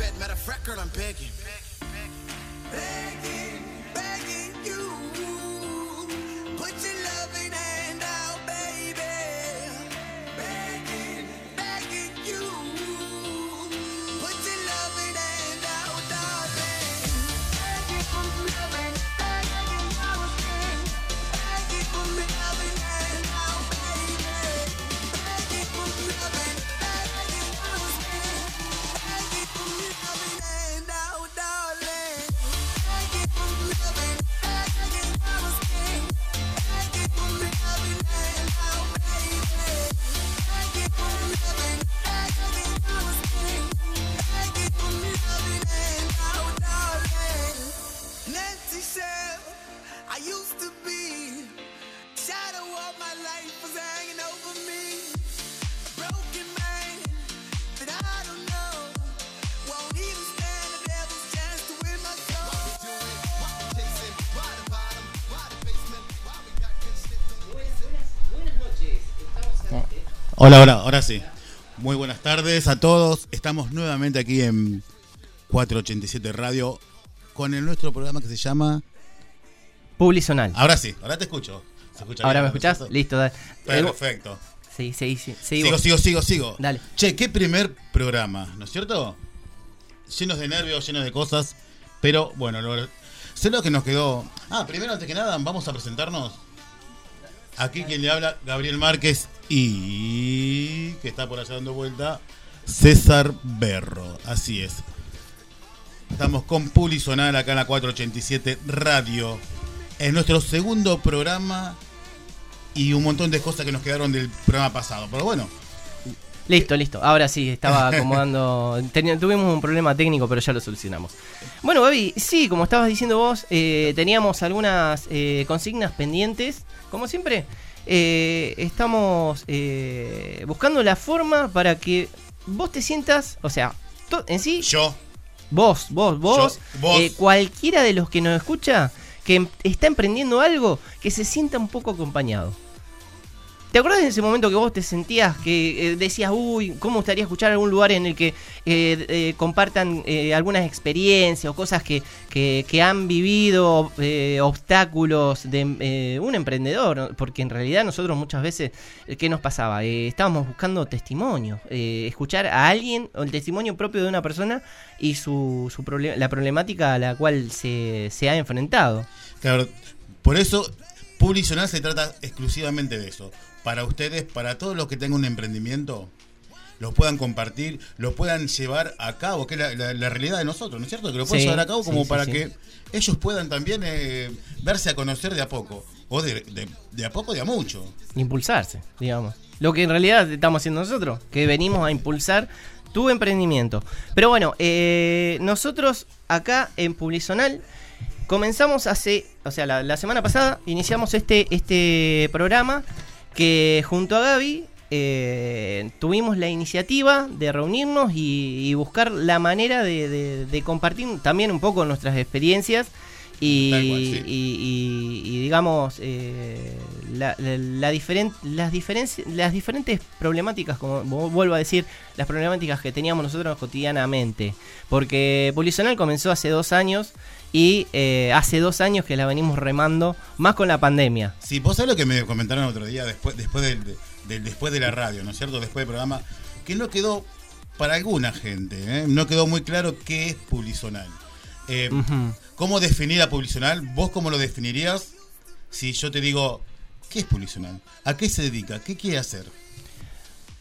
fat. Matter of fact, girl, I'm big. Hola, hola, ahora sí. Muy buenas tardes a todos. Estamos nuevamente aquí en 487 Radio con el nuestro programa que se llama. Publizonal. Ahora sí, ahora te escucho. ¿Se escucha Ahora bien, me ¿no es escuchás? Listo, dale. Perfecto. Sí, sí, sí. Sigo, sigo, sigo, sigo. Dale. Che, qué primer programa, ¿no es cierto? Llenos de nervios, llenos de cosas. Pero bueno, lo, sé lo que nos quedó. Ah, primero, antes que nada, vamos a presentarnos. Aquí quien le habla, Gabriel Márquez y que está por allá dando vuelta, César Berro. Así es. Estamos con Publizonal acá en la 487 Radio. Es nuestro segundo programa y un montón de cosas que nos quedaron del programa pasado. Pero bueno, Listo, listo. Ahora sí, estaba acomodando. Tuvimos un problema técnico, pero ya lo solucionamos. Bueno, Gaby, sí, como estabas diciendo vos, eh, teníamos algunas eh, consignas pendientes. Como siempre, eh, estamos eh, buscando la forma para que vos te sientas, o sea, en sí, yo, vos, vos, vos, Yo, vos. cualquiera de los que nos escucha que em- está emprendiendo algo, que se sienta un poco acompañado. ¿Te acuerdas de ese momento que vos te sentías que eh, decías, uy, cómo gustaría escuchar algún lugar en el que eh, eh, compartan algunas experiencias o cosas que, que- han vivido, obstáculos de un emprendedor? Porque en realidad nosotros muchas veces, ¿qué nos pasaba? Estábamos buscando testimonios, escuchar a alguien o el testimonio propio de una persona y su, su proble- la problemática a la cual se, se ha enfrentado. claro, por eso Publicional se trata exclusivamente de eso. Para ustedes, para todos los que tengan un emprendimiento, lo puedan compartir, lo puedan llevar a cabo, que es la, la- la realidad de nosotros, ¿no es cierto? Que lo puedan Sí, llevar a cabo como sí, para sí. que ellos puedan también eh, verse a conocer de a poco. O de, de- de a poco, de a mucho. impulsarse, digamos. Lo que en realidad estamos haciendo nosotros, que venimos a impulsar tu emprendimiento. Pero bueno, eh, nosotros acá en Publizonal comenzamos hace, o sea, la, la semana pasada iniciamos este, este programa que junto a Gaby eh, tuvimos la iniciativa de reunirnos y, y buscar la manera de, de- de compartir también un poco nuestras experiencias y, sí. digamos eh, la- la- las, las diferentes problemáticas, como vu- vuelvo a decir, las problemáticas que teníamos nosotros cotidianamente. Porque Policional comenzó hace dos años y eh, hace dos años que la venimos remando, más con la pandemia. Sí, vos sabés lo que me comentaron otro día, después, después, del, del- después de la radio, ¿no es cierto? Después del programa, que no quedó, para alguna gente, ¿eh? no quedó muy claro qué es publicional. Eh. ¿Cómo definir a publicional? ¿Vos cómo lo definirías si yo te digo, ¿qué es publicional? ¿A qué se dedica? ¿Qué quiere hacer?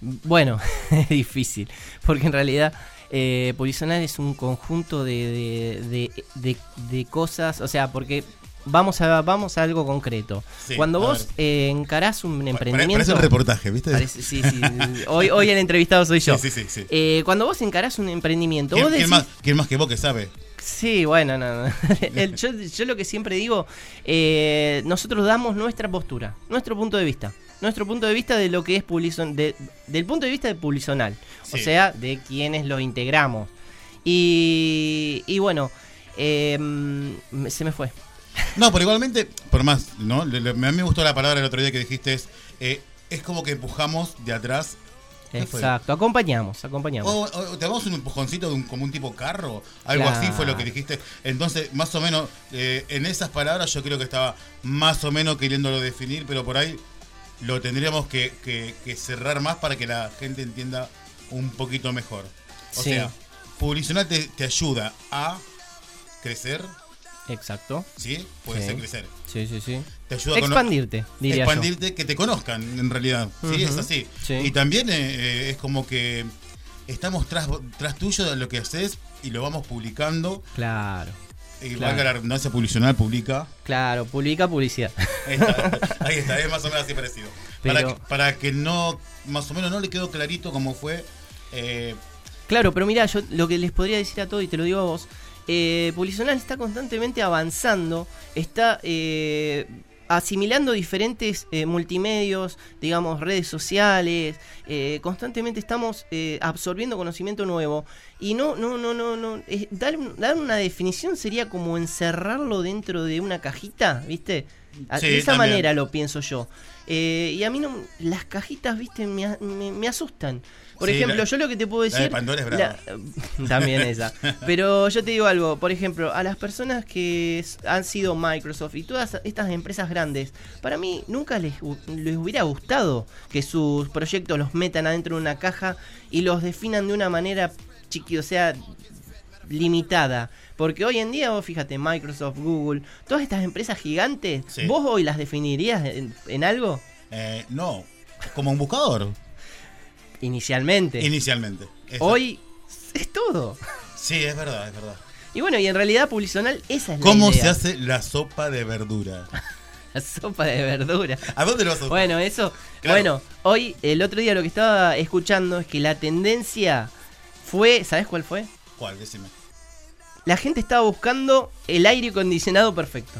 Bueno, es difícil, porque en realidad eh, Policional es un conjunto de, de- de- cosas, o sea, porque vamos a, vamos a algo concreto. Sí, Cuando vos eh, encarás un emprendimiento... Parece un reportaje, ¿viste? Parece- sí, sí, hoy, hoy el entrevistado soy yo. Sí, sí, sí, sí. Eh, cuando vos encarás un emprendimiento, ¿Quién, vos quién decís, más, quién más que vos que sabe? Sí, bueno, no, no. El- yo, yo lo que siempre digo, eh, nosotros damos nuestra postura, nuestro punto de vista. Nuestro punto de vista de lo que es publizon, de- del punto de vista de publizonal. O sea, de quienes lo integramos. Y, y bueno, Eh, mm, se me fue. No, pero igualmente, por más, ¿no? Le- le- a mí me gustó la palabra el otro día que dijiste, es, eh, es como que empujamos de atrás. Exacto, acompañamos, acompañamos. O, o- te damos un empujoncito de un, como un tipo carro, algo así fue lo que dijiste. Entonces, más o menos, eh, en esas palabras yo creo que estaba más o menos queriéndolo definir, pero por ahí lo tendríamos que, que- que cerrar más para que la gente entienda un poquito mejor. O Sí. sea, Publicional te, te ayuda a crecer, Exacto. ¿sí? Puede Sí. ser crecer. Sí, sí, sí. Te ayuda a Expandirte, diría yo. expandirte, que te conozcan en realidad. Sí, es así. sí. Y también eh, eh, es como que estamos tras, tras tuyo de lo que haces y lo vamos publicando. Claro, Y Claro. valga la redundancia publicional, publica. claro, publica publicidad. Ahí está, ahí está, es más o menos así parecido. Para, Pero- que, para que no, más o menos no le quedó clarito cómo fue. eh, Claro, pero mira, yo lo que les podría decir a todos, y te lo digo a vos, eh, Publicional está constantemente avanzando, está eh, asimilando diferentes eh, multimedios, digamos, redes sociales, eh, constantemente estamos eh, absorbiendo conocimiento nuevo. Y no, no, no, no, no. es- dar, un- dar una definición sería como encerrarlo dentro de una cajita, ¿viste? A- Sí, de esa también. manera lo pienso yo. Eh, y a mí no, las cajitas, ¿viste? Me, me- me asustan. Por Sí, ejemplo, la- yo lo que te puedo la decir. de Pandora es brava. la- también esa. Pero yo te digo algo, por ejemplo, a las personas que han sido Microsoft y todas estas empresas grandes, para mí nunca les, les hubiera gustado que sus proyectos los metan adentro de una caja y los definan de una manera chiqui, o sea, limitada. Porque hoy en día, vos fíjate, Microsoft, Google, todas estas empresas gigantes, Sí. ¿vos hoy las definirías en, en algo? eh, no, como un buscador, Inicialmente. inicialmente. Hoy es todo. Sí, es verdad, es verdad. Y bueno, y en realidad publicional esa es la ¿Cómo idea. se hace la sopa de verdura? La sopa de verdura. ¿A dónde lo vas a buscar? Bueno, eso. Claro. Bueno, hoy, el otro día lo que estaba escuchando es que la tendencia fue. ¿Sabes cuál fue? ¿Cuál? Decime. La gente estaba buscando el aire acondicionado perfecto.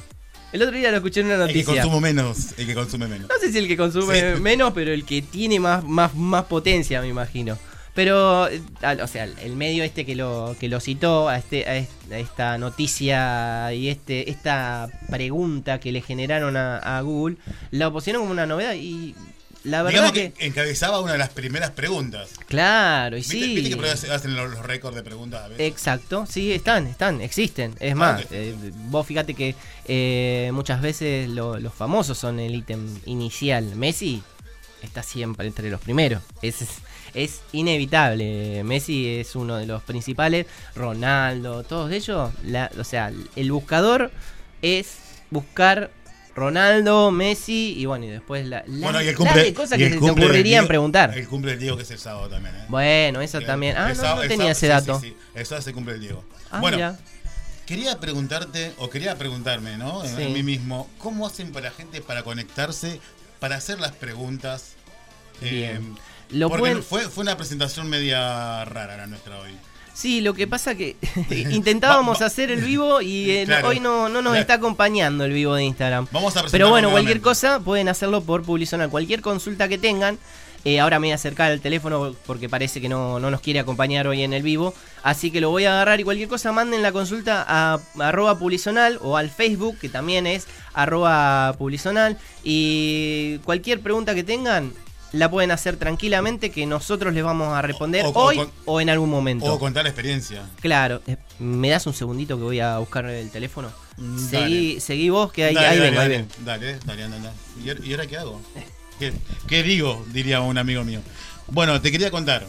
El otro día lo escuché en una El que noticia. consume menos, el que consume menos. No sé si el que consume Sí. menos, pero el que tiene más, más, más potencia, me imagino. Pero, eh, o sea, el medio este que lo, que lo citó a, este, a est- a esta noticia y este esta pregunta que le generaron a, a Google, la pusieron como una novedad y la verdad Digamos que, que, encabezaba una de las primeras preguntas. Claro, y ¿Viste, sí. viste que hacen los, los récords de preguntas a veces? Exacto, sí, están, están, existen. Es Claro más, eh, vos fíjate que eh, muchas veces lo- los famosos son el ítem inicial. Messi está siempre entre los primeros. Es, es inevitable. Messi es uno de los principales. Ronaldo, todos ellos. La, o sea, el buscador es buscar Ronaldo, Messi y bueno, y después la, la- Bueno, y el las cumple, de cosas y que se te ocurrirían Diego- preguntar. El cumple del Diego que es el sábado también, ¿eh? Bueno, eso Que también. Ah, no, sábado- no el tenía ese dato. Sí, sí, el sábado se cumple el Diego. Ah, bueno, mira. quería preguntarte, o quería preguntarme, ¿no? Sí. En mí mismo, ¿cómo hacen para la gente para conectarse, para hacer las preguntas? Eh, Bien. Lo porque pueden- fue, fue una presentación media rara la nuestra hoy. Sí, lo que pasa que intentábamos hacer el vivo y eh, Claro. hoy no, no nos Claro. está acompañando el vivo de Instagram. Vamos a Pero bueno, cualquier cosa pueden hacerlo por Publizonal. Cualquier consulta que tengan. eh, ahora me voy a acercar al teléfono porque parece que no, no nos quiere acompañar hoy en el vivo. Así que lo voy a agarrar y cualquier cosa manden la consulta a arroba publizonal o al Facebook que también es arroba publizonal. Y cualquier pregunta que tengan la pueden hacer tranquilamente que nosotros les vamos a responder O- o hoy con- o en algún momento. O contar la experiencia. Claro, eh, ¿me das un segundito que voy a buscar el teléfono? Mm, Seguí, seguí vos, que ahí, Dale, ahí dale, vengo, ahí dale, vengo. Dale, dale, anda, anda. ¿Y ahora- ¿Y ahora qué hago? ¿Qué, qué digo? Diría un amigo mío. Bueno, te quería contar.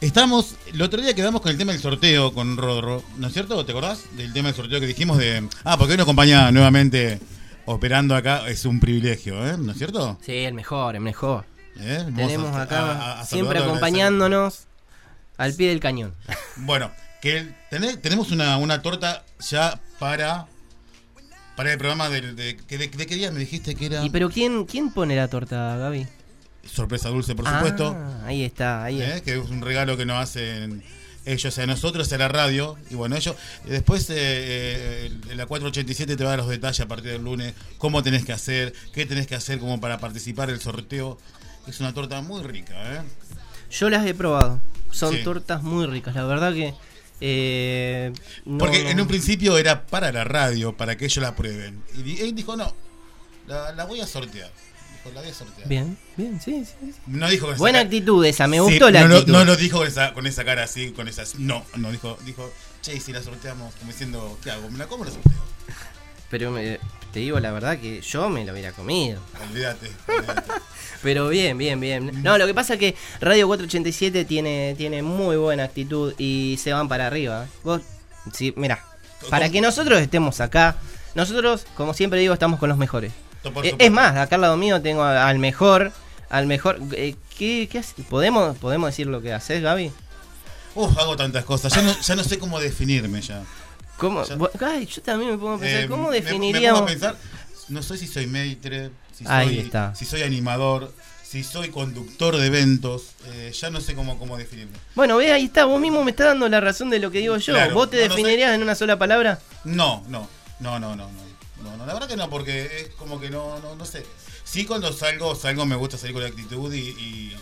Estamos, el otro día quedamos con el tema del sorteo con Rodro, ¿no es cierto? ¿Te acordás del tema del sorteo que dijimos de... Ah, porque hoy nos acompaña nuevamente operando acá, es un privilegio, ¿eh? ¿No es cierto? Sí, el mejor, el mejor. ¿Eh? Tenemos a- acá a- a siempre acompañándonos al pie del cañón. Bueno, que tenemos una, una torta ya para para el programa de, de, que- de- de qué día me dijiste que era ¿Y pero quién, quién pone la torta, Gaby? sorpresa dulce, por supuesto. Ah, ahí está, ahí ¿eh? que es un regalo que nos hacen ellos a nosotros, a la radio. Y bueno, ellos. Después, eh, eh, la 487 te va a dar los detalles a partir del lunes: cómo tenés que hacer, qué tenés que hacer como para participar del sorteo. Es una torta muy rica, ¿eh? Yo las he probado. Son Sí. tortas muy ricas. La verdad que Eh, no- Porque no- en un principio era para la radio, para que ellos la prueben. Y él dijo, no, la, la voy a sortear. La voy a sortear. Bien, bien, sí, sí. sí. No dijo con esa Buena cara- actitud esa, me Sí, gustó la no, lo- actitud. No, lo dijo con esa, con esa cara así, con esas. No, no, dijo, dijo, che, si la sorteamos, como diciendo, ¿qué hago? ¿Me la como o la sorteo? Pero me- te digo la verdad que yo me lo hubiera comido. Olvídate. olvídate. Pero bien, bien, bien. No, lo que pasa es que Radio 487 tiene, tiene muy buena actitud y se van para arriba. Vos, sí, mira, para que nosotros estemos acá, nosotros, como siempre digo, estamos con los mejores. Eh, es más, acá al lado mío tengo al mejor, al mejor. eh, ¿qué, qué? ¿Podemos, ¿Podemos decir lo que haces, Gaby? Uf, hago tantas cosas. Ya no, ya no sé cómo definirme ya. ¿Cómo? Ay, yo también me pongo a pensar, Eh, ¿cómo definiríamos? Me, pongo a pensar, no sé si soy maitre, si Ahí soy, está. si soy animador, si soy conductor de eventos. eh, ya no sé cómo, cómo definirme. Bueno, ve, ahí está, vos mismo me estás dando la razón de lo que digo yo. Claro, ¿Vos te no, no sé. definirías en una sola palabra? No, no, no, no, no, no, no, no, la verdad que no, porque es como que no, no, no sé. Sí cuando salgo, salgo me gusta salir con la actitud y, y,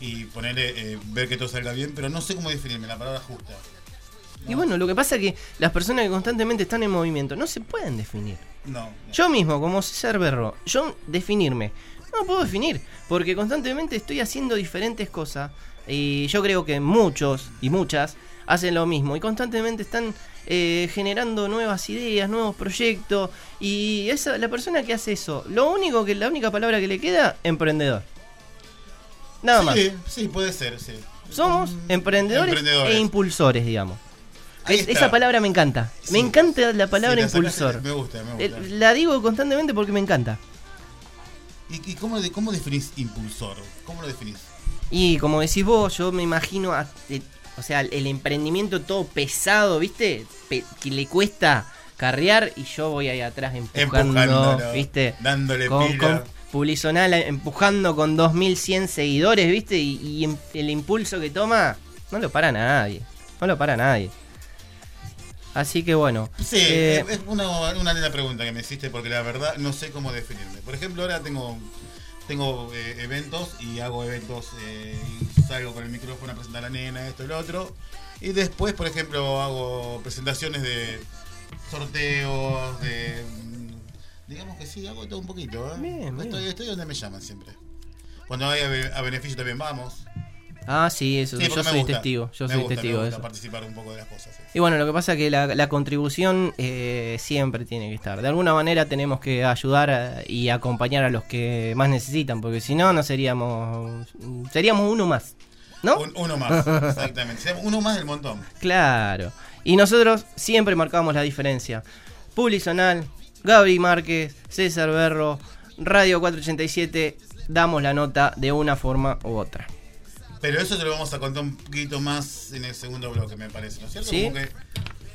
y ponerle, eh, ver que todo salga bien, pero no sé cómo definirme, la palabra justa. Y bueno, lo que pasa es que las personas que constantemente están en movimiento no se pueden definir. No, no. Yo mismo, como César Berro, yo definirme, no puedo definir, porque constantemente estoy haciendo diferentes cosas y yo creo que muchos y muchas hacen lo mismo y constantemente están eh, generando nuevas ideas, nuevos proyectos y esa, la persona que hace eso, lo único que la única palabra que le queda, emprendedor. Nada más. Sí, sí, puede ser, sí. Somos emprendedores, Emprendedores. e impulsores, digamos. Es- esa palabra me encanta. Me Sí. encanta la palabra Sí, la impulsor. Me gusta, me Eh, gusta. La digo constantemente porque me encanta. ¿Y, y cómo, de- cómo definís impulsor? ¿Cómo lo definís? Y como decís vos, yo me imagino, a- eh, o sea, el emprendimiento todo pesado, ¿viste? Pe- que le cuesta carrear y yo voy ahí atrás empujando, Empujándolo, ¿viste? dándole con, pila. con Pulizonal eh, empujando con 2100 seguidores, ¿viste? Y, y em- el impulso que toma, no lo para nadie. No lo para nadie. Así que bueno. Sí, eh, es una, una linda pregunta que me hiciste porque la verdad no sé cómo definirme. Por ejemplo, ahora tengo tengo eh, eventos y hago eventos eh, y salgo con el micrófono a presentar a la nena, esto y lo otro. Y después, por ejemplo, hago presentaciones de sorteos, de... mm, Digamos que sí, hago todo un poquito. ¿eh? Bien, bien. Estoy, estoy donde me llaman siempre. Cuando hay a beneficio también vamos. Ah, sí, eso. Sí, yo soy gusta. testigo. Yo Me soy gusta, testigo me de eso. participar un poco de las cosas. sí. Y bueno, lo que pasa es que la, la contribución eh, siempre tiene que estar. De alguna manera tenemos que ayudar a- y acompañar a los que más necesitan, porque si no, no seríamos. Seríamos uno más. ¿No? Un- uno más, exactamente. Seamos Uno más del montón. Claro. Y nosotros siempre marcamos la diferencia. Publizonal, Gaby Márquez, César Berro, Radio 487, damos la nota de una forma u otra. Pero eso te lo vamos a contar un poquito más en el segundo bloque, me parece, ¿no es cierto? ¿Sí? Como que-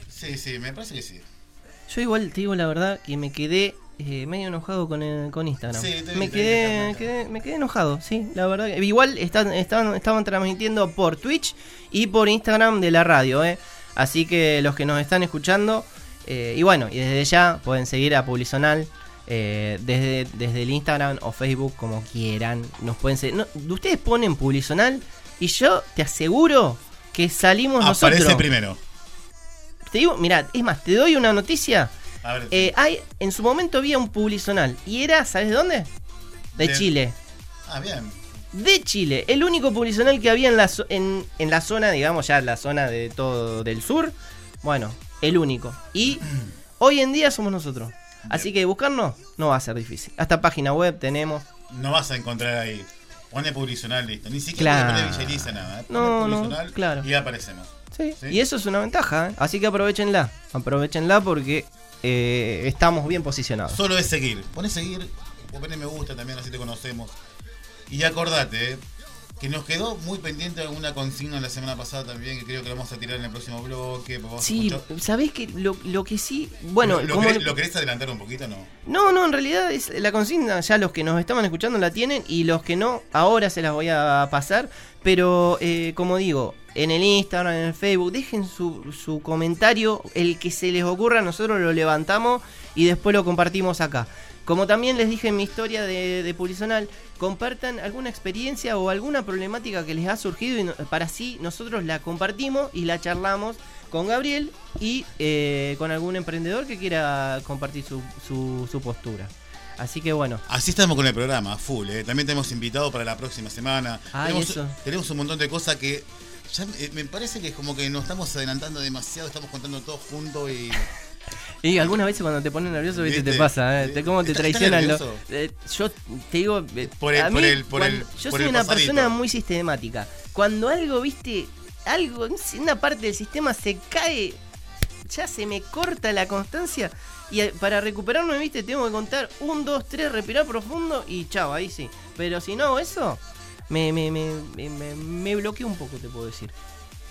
sí, sí, me parece que sí. Yo igual te digo la verdad que me quedé eh, medio enojado con, el- con Instagram. Sí, te me, te quedé, te quedé- me quedé enojado, sí, la verdad. que- Igual están, estaban, estaban transmitiendo por Twitch y por Instagram de la radio, ¿eh? Así que los que nos están escuchando, eh, y bueno, y desde ya pueden seguir a Publizonal. eh, desde, desde el Instagram o Facebook, como quieran, nos pueden seguir. No, ustedes ponen Publizonal y yo te aseguro que salimos Aparece nosotros. primero. Te digo, mira, es más, te doy una noticia. A ver, Eh, hay, en su momento había un publizonal. ¿Y era, sabes de dónde? De De- Chile. ah, bien. De Chile. El único publizonal que había en la, en, en la zona, digamos, ya la zona de todo del sur. Bueno, el único. Y hoy en día somos nosotros. Así que buscarnos no va a ser difícil. Hasta página web tenemos. No vas a encontrar ahí. Pone publicional, listo. Ni siquiera Claro. villeriza nada. ¿eh? No, no, claro. Y aparecemos. Sí. Sí. Y eso es una ventaja. ¿eh? Así que aprovechenla. Aprovechenla porque eh, estamos bien posicionados. Solo es seguir. Pone seguir, o pone me gusta también, así te conocemos. Y acordate, eh, que nos quedó muy pendiente alguna consigna la semana pasada también, que creo que la vamos a tirar en el próximo bloque. a Sí, ¿sabés que lo, lo que sí? Bueno, ¿Lo, como- querés, lo querés adelantar un poquito no? No, no, en realidad es la consigna, ya los que nos estaban escuchando la tienen y los que no, ahora se las voy a pasar. Pero, eh, como digo, en el Instagram, en el Facebook, dejen su, su comentario, el que se les ocurra, nosotros lo levantamos y después lo compartimos acá. Como también les dije en mi historia de, de compartan alguna experiencia o alguna problemática que les ha surgido y no- para así nosotros la compartimos y la charlamos con Gabriel y eh, con algún emprendedor que quiera compartir su, su, su postura. Así que bueno, Así estamos con el programa, full. ¿eh? También tenemos invitado para la próxima semana. Tenemos, eso. tenemos un montón de cosas que. ya, eh, me parece que es como que nos estamos adelantando demasiado, estamos contando todo junto y. Y algunas veces cuando te pones nervioso, viste, ¿Viste? te pasa, ¿eh? ¿Cómo te ¿Estás- estás traicionan? los- eh, yo te digo, eh, Por el- a por el- por el- cuando- yo por soy el una pasadito. persona muy sistemática. Cuando algo, viste, algo, una parte del sistema se cae, ya se me corta la constancia. Y eh, para recuperarme, viste, tengo que contar un, dos, tres, respirar profundo y chao, ahí sí. Pero si no eso, me, me, me, me, me- me bloqueo un poco, te puedo decir.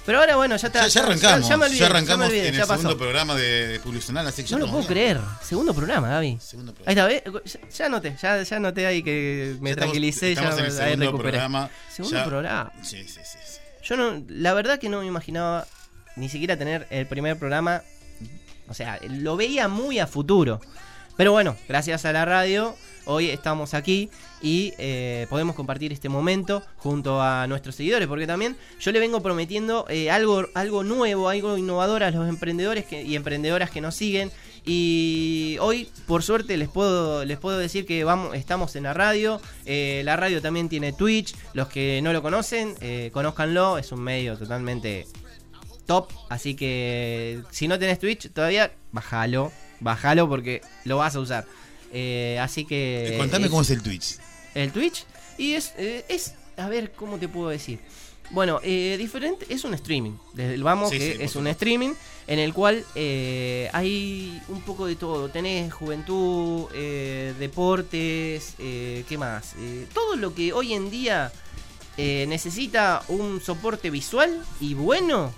Pero ahora, bueno, ya está. Ya, ya arrancamos, Ya, me ya, olvidé, arrancamos me olvidé, en el pasó. segundo programa de, de Publicional, así que No lo puedo creer. Segundo programa, Gaby. Segundo Ahí programa. está, ¿ves? Ya, ya noté, ya, ya noté ahí que me estamos- tranquilicé, estamos ya en el ahí segundo recuperé. programa. Segundo programa. Sí, sí, sí. sí. Yo no, la verdad que no me imaginaba ni siquiera tener el primer programa. O sea, lo veía muy a futuro. Pero bueno, gracias a la radio, hoy estamos aquí y eh, podemos compartir este momento junto a nuestros seguidores. Porque también yo le vengo prometiendo eh, algo, algo nuevo, algo innovador a los emprendedores que- y emprendedoras que nos siguen. Y hoy, por suerte, les puedo, les puedo decir que estamos en la radio. Eh, la radio también tiene Twitch. Los que no lo conocen, conózcanlo. Es un medio totalmente top. Así que si no tenés Twitch todavía, bájalo. Bájalo porque lo vas a usar. Eh, así que. Eh, Contame es- cómo es el Twitch. el Twitch. Y es, eh, es a ver, ¿cómo te puedo decir? Bueno, eh, diferente, es un streaming. Desde el vamos, Sí, que sí, es un streaming en el cual hay un poco de todo. Tenés juventud, deportes, ¿qué más? Todo lo que hoy en día necesita un soporte visual y bueno,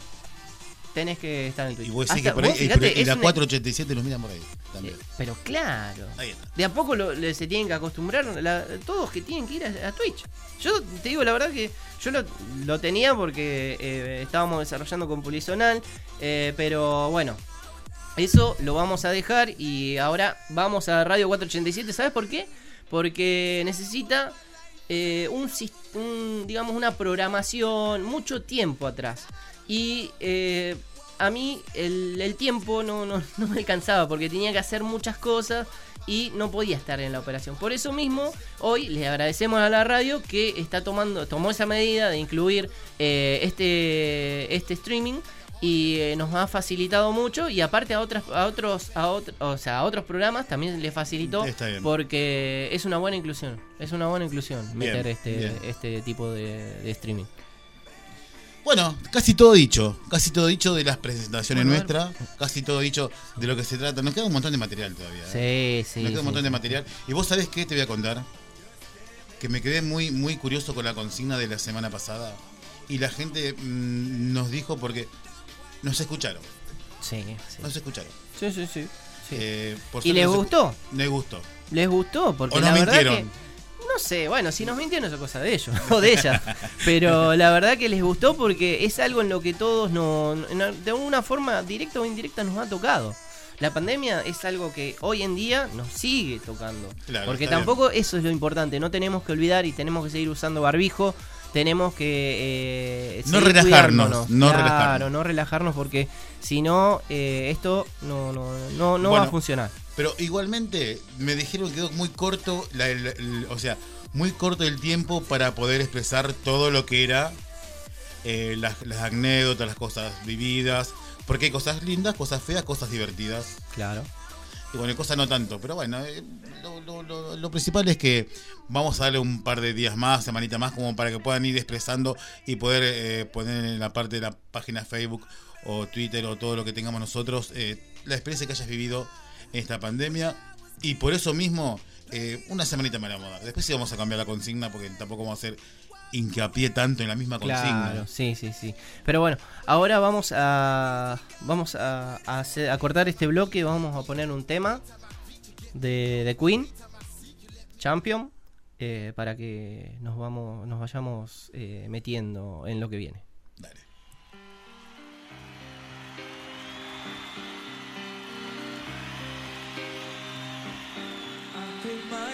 tenés que estar en Twitch. Y vos decís que por ahí. vos y y la un- 487 los miran por ahí también. eh, pero claro. Ahí está. De a poco lo- le- se tienen que acostumbrar la- todos que tienen que ir a, a Twitch. Yo te digo la verdad que yo lo, lo tenía porque eh, estábamos desarrollando con Pulizonal, eh, pero bueno, eso lo vamos a dejar y ahora vamos a Radio 487. ¿Sabes por qué? Porque necesita eh, un, un, digamos, una programación mucho tiempo atrás. Y eh, a mí el, el tiempo no, no, no me alcanzaba porque tenía que hacer muchas cosas y no podía estar en la operación. Por eso mismo, hoy le agradecemos a la radio que está tomando, tomó esa medida de incluir eh, este, este streaming y eh, nos ha facilitado mucho y aparte a otras a otros a otro- o sea a otros programas también le facilitó porque es una buena inclusión es una buena inclusión Bien, meter este bien. este tipo de, de streaming Bueno, casi todo dicho. Casi todo dicho de las presentaciones Bueno, nuestras. Casi todo dicho de lo que se trata. Nos queda un montón de material todavía. ¿eh? sí sí Me queda un sí, montón de sí. material. Y vos sabés qué te voy a contar. Que me quedé muy, muy curioso con la consigna de la semana pasada. Y la gente mm, nos dijo porque nos escucharon. sí sí Nos escucharon. sí sí, sí, sí. Eh, por y les nos gustó Les gustó. les gustó porque O la nos verdad mintieron. que no sé, bueno, si nos mintieron eso es cosa de ellos o de ellas. Pero la verdad que les gustó porque es algo en lo que todos no, no- de alguna forma directa o indirecta nos ha tocado. La pandemia es algo que hoy en día nos sigue tocando. Claro, porque tampoco eso es lo importante. No tenemos que olvidar y tenemos que seguir usando barbijo. Tenemos que eh, No relajarnos, no Claro, relajarnos. no relajarnos porque si no, eh, esto no, no, no, no va a funcionar. Pero igualmente me dijeron que quedó muy corto, la- el- el- o sea, muy corto el tiempo para poder expresar todo lo que era eh, las, las anécdotas, las cosas vividas. Porque hay cosas lindas, cosas feas, cosas divertidas. Claro. Y bueno, cosas no tanto. Pero bueno, eh, lo, lo- lo- lo principal es que vamos a darle un par de días más, semanita más, como para que puedan ir expresando y poder eh, poner en la parte de la página Facebook o Twitter o todo lo que tengamos nosotros eh, la experiencia que hayas vivido esta pandemia. Y por eso mismo, eh, una semanita me la vamos a dar. Después sí vamos a cambiar la consigna porque tampoco vamos a hacer hincapié tanto en la misma consigna. Claro, sí, sí, sí. Pero bueno, ahora vamos a vamos a, a hacer- a cortar este bloque, vamos a poner un tema de, de Queen, Champion, eh, para que nos vamos, nos vayamos eh, metiendo en lo que viene.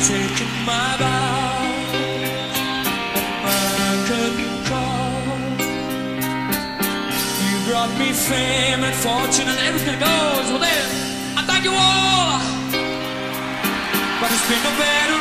Taken my call. You brought me fame and fortune and everything goes. Well then, I thank you all. But it's been no bed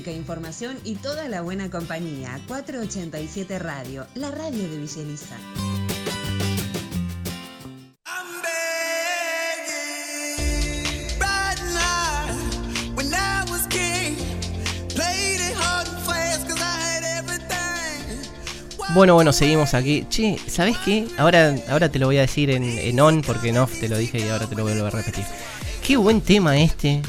Música, información y toda la buena compañía. 487 Radio, la radio de everything. Bueno, bueno, seguimos aquí. Che, ¿sabes qué? Ahora, ahora te lo voy a decir en, en on porque no te lo dije y ahora te lo vuelvo a repetir. Qué buen tema este.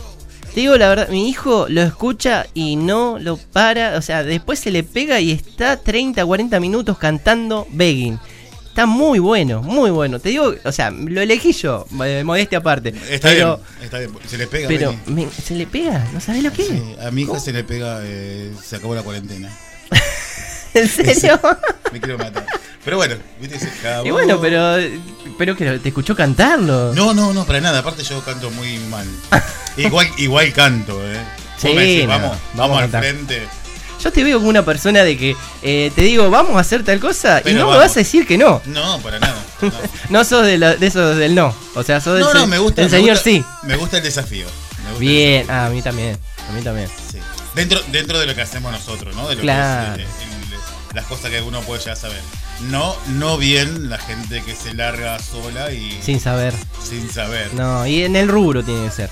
Te digo la verdad, mi hijo lo escucha y no lo para. O sea, después se le pega y está 30, 40 minutos cantando begging. Está muy bueno, muy bueno. Te digo, o sea, lo elegí yo, eh, modestia aparte. Está pero, bien, está bien. Se le pega. pero me- se le pega, ¿no sabes lo que es? A mi hija se le pega, eh, se acabó la cuarentena. ¿En serio? Me quiero matar. Pero bueno, viste, y bueno, pero, pero que te escuchó cantarlo. No, no, no, para nada. Aparte yo canto muy mal. Igual, igual canto, eh. Sí, decís, no, vamos, vamos al frente. Yo te veo como una persona de que eh, te digo, vamos a hacer tal cosa y no me vas a decir que no. No, para nada. No, No sos de, la- de esos del no. O sea, sos del, no, no, me gusta. del me señor gusta- sí. Me gusta el desafío. el Bien, ah, a mí también. A mí también. Sí. Dentro, dentro de lo que hacemos nosotros, ¿no? De lo Claro. que es, eh, el- las cosas que uno puede ya saber. No, no bien la gente que se larga sola y Sin saber. sin saber. No, y en el rubro tiene que ser.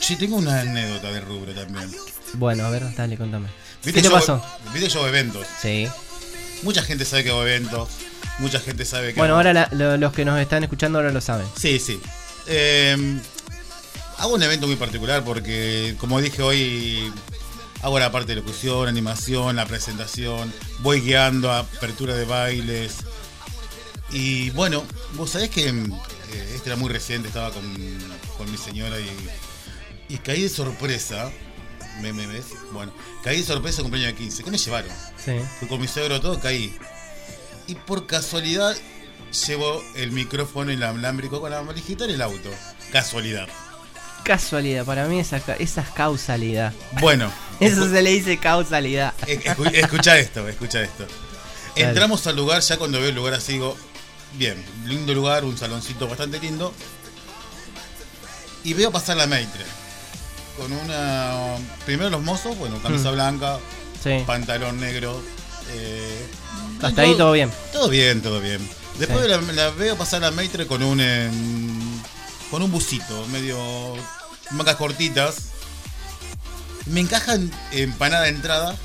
Sí, tengo una anécdota de rubro también. Bueno, a ver, dale, contame. ¿Qué ¿Viste te yo- pasó? ¿Viste yo eventos? Sí. Mucha gente sabe que hago eventos. Mucha gente sabe que Bueno, hago- ahora la- lo- los que nos están escuchando ahora lo saben. Sí, sí. eh, hago un evento muy particular porque, como dije hoy, hago la parte de locución, animación, la presentación, voy guiando a apertura de bailes. Y bueno, vos sabés que eh, este era muy reciente, estaba con, con mi señora y, y caí de sorpresa. ¿Me, me ves? Bueno, caí de sorpresa en cumpleaños de 15. ¿Qué me llevaron? Sí. Fui con mi suegro todo, caí. Y por casualidad llevo el micrófono inalámbrico con la valijita en el auto. Casualidad. Casualidad, para mí esa, esa es causalidad. Bueno, Eso se le dice causalidad. e- escu- escucha esto, escucha esto. Dale. Entramos al lugar, ya cuando veo el lugar así digo, bien, lindo lugar, un saloncito bastante lindo. Y veo pasar la Maitre. Con una... Primero los mozos, bueno, camisa Mm. blanca, Sí. pantalón negro. eh, Hasta ahí todo bien. Todo bien, todo bien. Después Sí. la, la veo pasar la Maitre con un con un busito, medio mangas cortitas. Me encajan empanada de entrada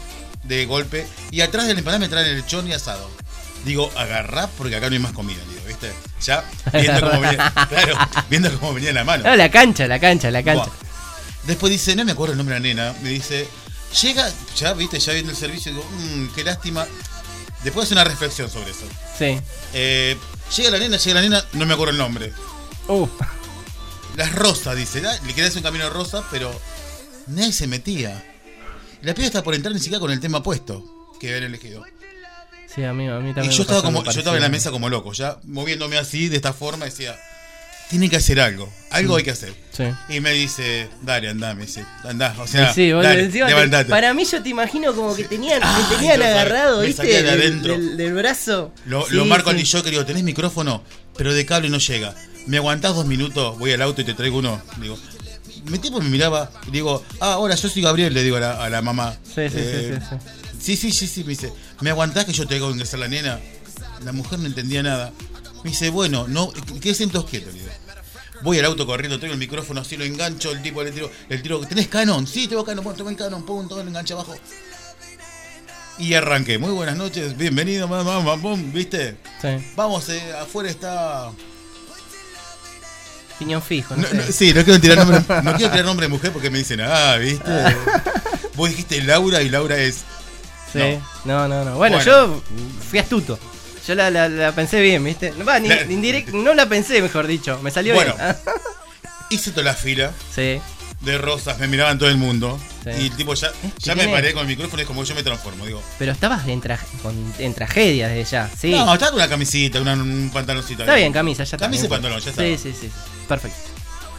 de golpe y atrás de la empanada me traen el lechón y asado. Digo, agarrá porque acá no hay más comida, digo, ¿viste? Ya viendo cómo venía, claro, viendo cómo venía en la mano. No, la cancha, la cancha, la cancha. Buah. Después dice, no me acuerdo el nombre de la nena, me dice, llega, ya viste, ya viendo el servicio, digo, "Mm, qué lástima. Después hace una reflexión sobre eso. Sí. Eh, llega la nena, llega la nena, no me acuerdo el nombre. Uh, Las rosas, dice, ¿no? le quería hacer un camino rosa, pero nadie se metía. La piba está por entrar ni siquiera con el tema puesto que habían elegido. sí, a mí, a mí Y también. yo me estaba como, yo estaba en la mesa como loco, ya moviéndome así, de esta forma, decía, tiene que hacer algo, algo hay que hacer. Sí. Y me dice, dale, andá, me dice, andá, o sea, Sí, dale, te- para mí yo te imagino como que tenían, te tenían agarrado, me ¿viste? de Del, del- del brazo. Lo, lo marco al yo que digo, tenés micrófono, pero de cable no llega. ¿Me aguantás dos minutos? Voy al auto y te traigo uno. Digo, mi tipo me miraba y digo, ah, hola, yo soy Gabriel, le digo a la, a la mamá. Sí, sí, Eh, sí, sí, sí, sí, sí, sí, me dice, ¿me aguantás que yo te hago ingresar la nena? La mujer no entendía nada. Me dice, bueno, no, ¿qué sientos quieto? Le digo. Voy al auto corriendo, traigo el micrófono así, lo engancho, el tipo le tiro, el tiro, ¿tenés Canon? Sí, tengo Canon, bueno, el Canon, pum, todo lo engancha abajo. Y arranqué, muy buenas noches, bienvenido, mamá, mamá, pum, ¿viste? sí. Vamos, eh, afuera está. Piñón fijo, no, No, sé. no, sí, no quiero tirar nombre, no quiero tirar nombre de mujer porque me dicen, ah, ¿viste? Vos dijiste Laura y Laura es. Sí. No, no, no. Bueno, Bueno. yo fui astuto. Yo la, la, la pensé bien, ¿viste? No, va, ni, La- indirect- no la pensé, mejor dicho. Me salió Bueno. bien. Hice toda la fila sí. de rosas, me miraban todo el mundo. Sí. Y el tipo ya, ya me paré con el micrófono, es como que yo me transformo. Digo, Pero estabas en, tra- con- en tragedia desde ya. Sí. no, estaba con una camisita, una- un pantaloncito. está bien, camisa, ya está. Camisa y pantalón, ya está. Sí, sí, sí. Perfecto.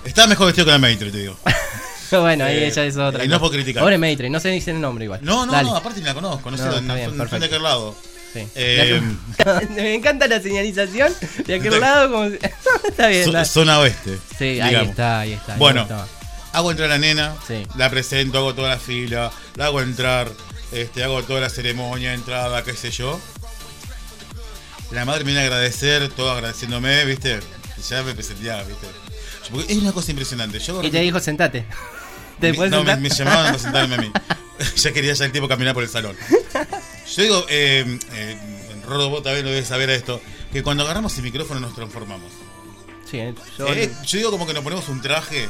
Estaba mejor vestido que la Maitre, te digo. bueno, ahí Eh, ella es otra. y no puedo criticar. Pobre Maitre, no sé ni el nombre igual. No, no, Dale. no, aparte ni la conozco, no sé No, está de aquel lado. Sí. Eh, Me encanta la señalización de aquel lado. Como si- está bien. zona oeste. Sí, ahí está, ahí está. ahí Bueno. está. Hago entrar a la nena, Sí. la presento, hago toda la fila, la hago entrar, este, hago toda la ceremonia, entrada, qué sé yo. La madre me viene a agradecer, todo agradeciéndome, ¿viste? Ya me presentaba, ¿viste? Porque es una cosa impresionante. Yo Y te dijo, sentate. ¿Te me, puedes no, me, llamaban a presentarme a mí. ya quería ya el tiempo caminar por el salón. Yo digo, eh, eh, Rodo, vos también lo debes saber a esto, que cuando agarramos el micrófono nos transformamos. Sí, eh, yo, Eh, yo digo como que nos ponemos un traje